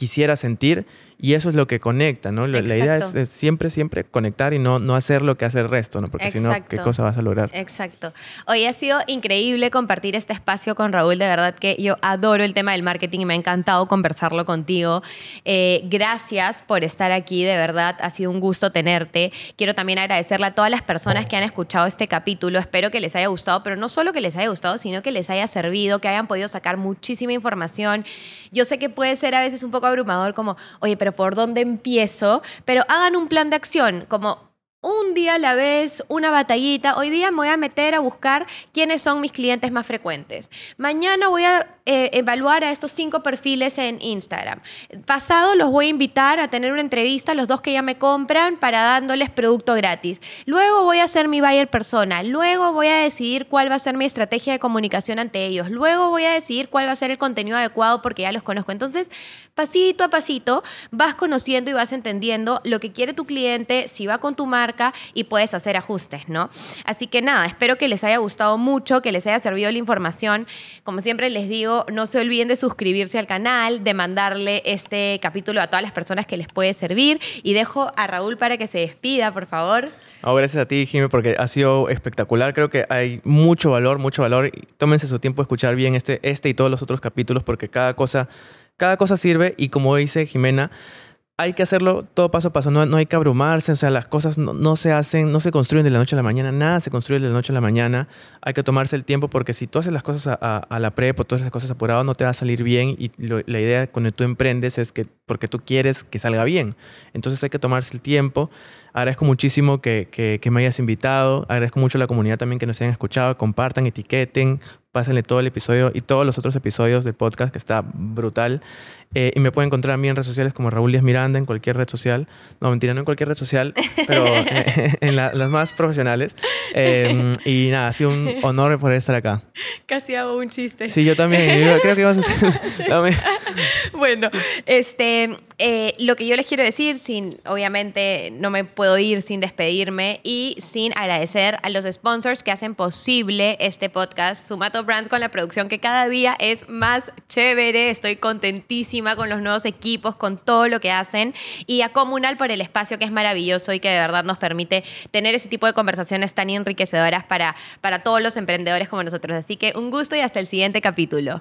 quisiera sentir y eso es lo que conecta, ¿no? Exacto. La idea es, es, siempre, siempre conectar y no, no hacer lo que hace el resto, ¿no? Porque si no, ¿qué cosa vas a lograr? Exacto. Hoy ha sido increíble compartir este espacio con Raúl, de verdad que yo adoro el tema del marketing y me ha encantado conversarlo contigo. Eh, gracias por estar aquí, de verdad, ha sido un gusto tenerte. Quiero también agradecerle a todas las personas que han escuchado este capítulo, espero que les haya gustado, pero no solo que les haya gustado, sino que les haya servido, que hayan podido sacar muchísima información. Yo sé que puede ser a veces un poco abrumador como, oye, pero ¿por dónde empiezo? Pero hagan un plan de acción, como un día a la vez, una batallita. Hoy día me voy a meter a buscar quiénes son mis clientes más frecuentes. Mañana voy a eh, evaluar a estos cinco perfiles en Instagram. Pasado los voy a invitar a tener una entrevista, los dos que ya me compran, para dándoles producto gratis. Luego voy a hacer mi buyer persona. Luego voy a decidir cuál va a ser mi estrategia de comunicación ante ellos. Luego voy a decidir cuál va a ser el contenido adecuado porque ya los conozco. Entonces, pasito a pasito, vas conociendo y vas entendiendo lo que quiere tu cliente, si va con tu marca marca y puedes hacer ajustes, ¿no? Así que nada, espero que les haya gustado mucho, que les haya servido la información. Como siempre les digo, no se olviden de suscribirse al canal, de mandarle este capítulo a todas las personas que les puede servir y dejo a Raúl para que se despida, por favor. gracias a ti, Jimmy, porque ha sido espectacular. Creo que hay mucho valor, mucho valor. Tómense su tiempo a escuchar bien este, este y todos los otros capítulos porque cada cosa, cada cosa sirve y como dice Jimena, hay que hacerlo todo paso a paso, no, no hay que abrumarse, o sea, las cosas no, se hacen, no se construyen de la noche a la mañana, nada se construye de la noche a la mañana, hay que tomarse el tiempo porque si tú haces las cosas a, la prepa, todas las cosas apurado, no te va a salir bien y la idea cuando tú emprendes es que porque tú quieres que salga bien, entonces hay que tomarse el tiempo, agradezco muchísimo que, que, que me hayas invitado, agradezco mucho a la comunidad también que nos hayan escuchado, compartan, etiqueten, pásenle todo el episodio y todos los otros episodios del podcast que está brutal. Eh, y me pueden encontrar a mí en redes sociales como Raúl Díaz Miranda, en cualquier red social. No, mentira, no en cualquier red social, pero en las más profesionales. Em, y nada, ha sido un honor poder estar acá. Casi hago un chiste. Sí, yo también. creo que ibas a hacer. bueno, este, eh, lo que yo les quiero decir, sin, obviamente no me puedo ir sin despedirme y sin agradecer a los sponsors que hacen posible este podcast, Sumato Brands con la producción que cada día es más chévere. Estoy contentísima con los nuevos equipos, con todo lo que hacen y a Comunal por el espacio que es maravilloso y que de verdad nos permite tener ese tipo de conversaciones tan enriquecedoras para, para todos los emprendedores como nosotros. Así que un gusto y hasta el siguiente capítulo.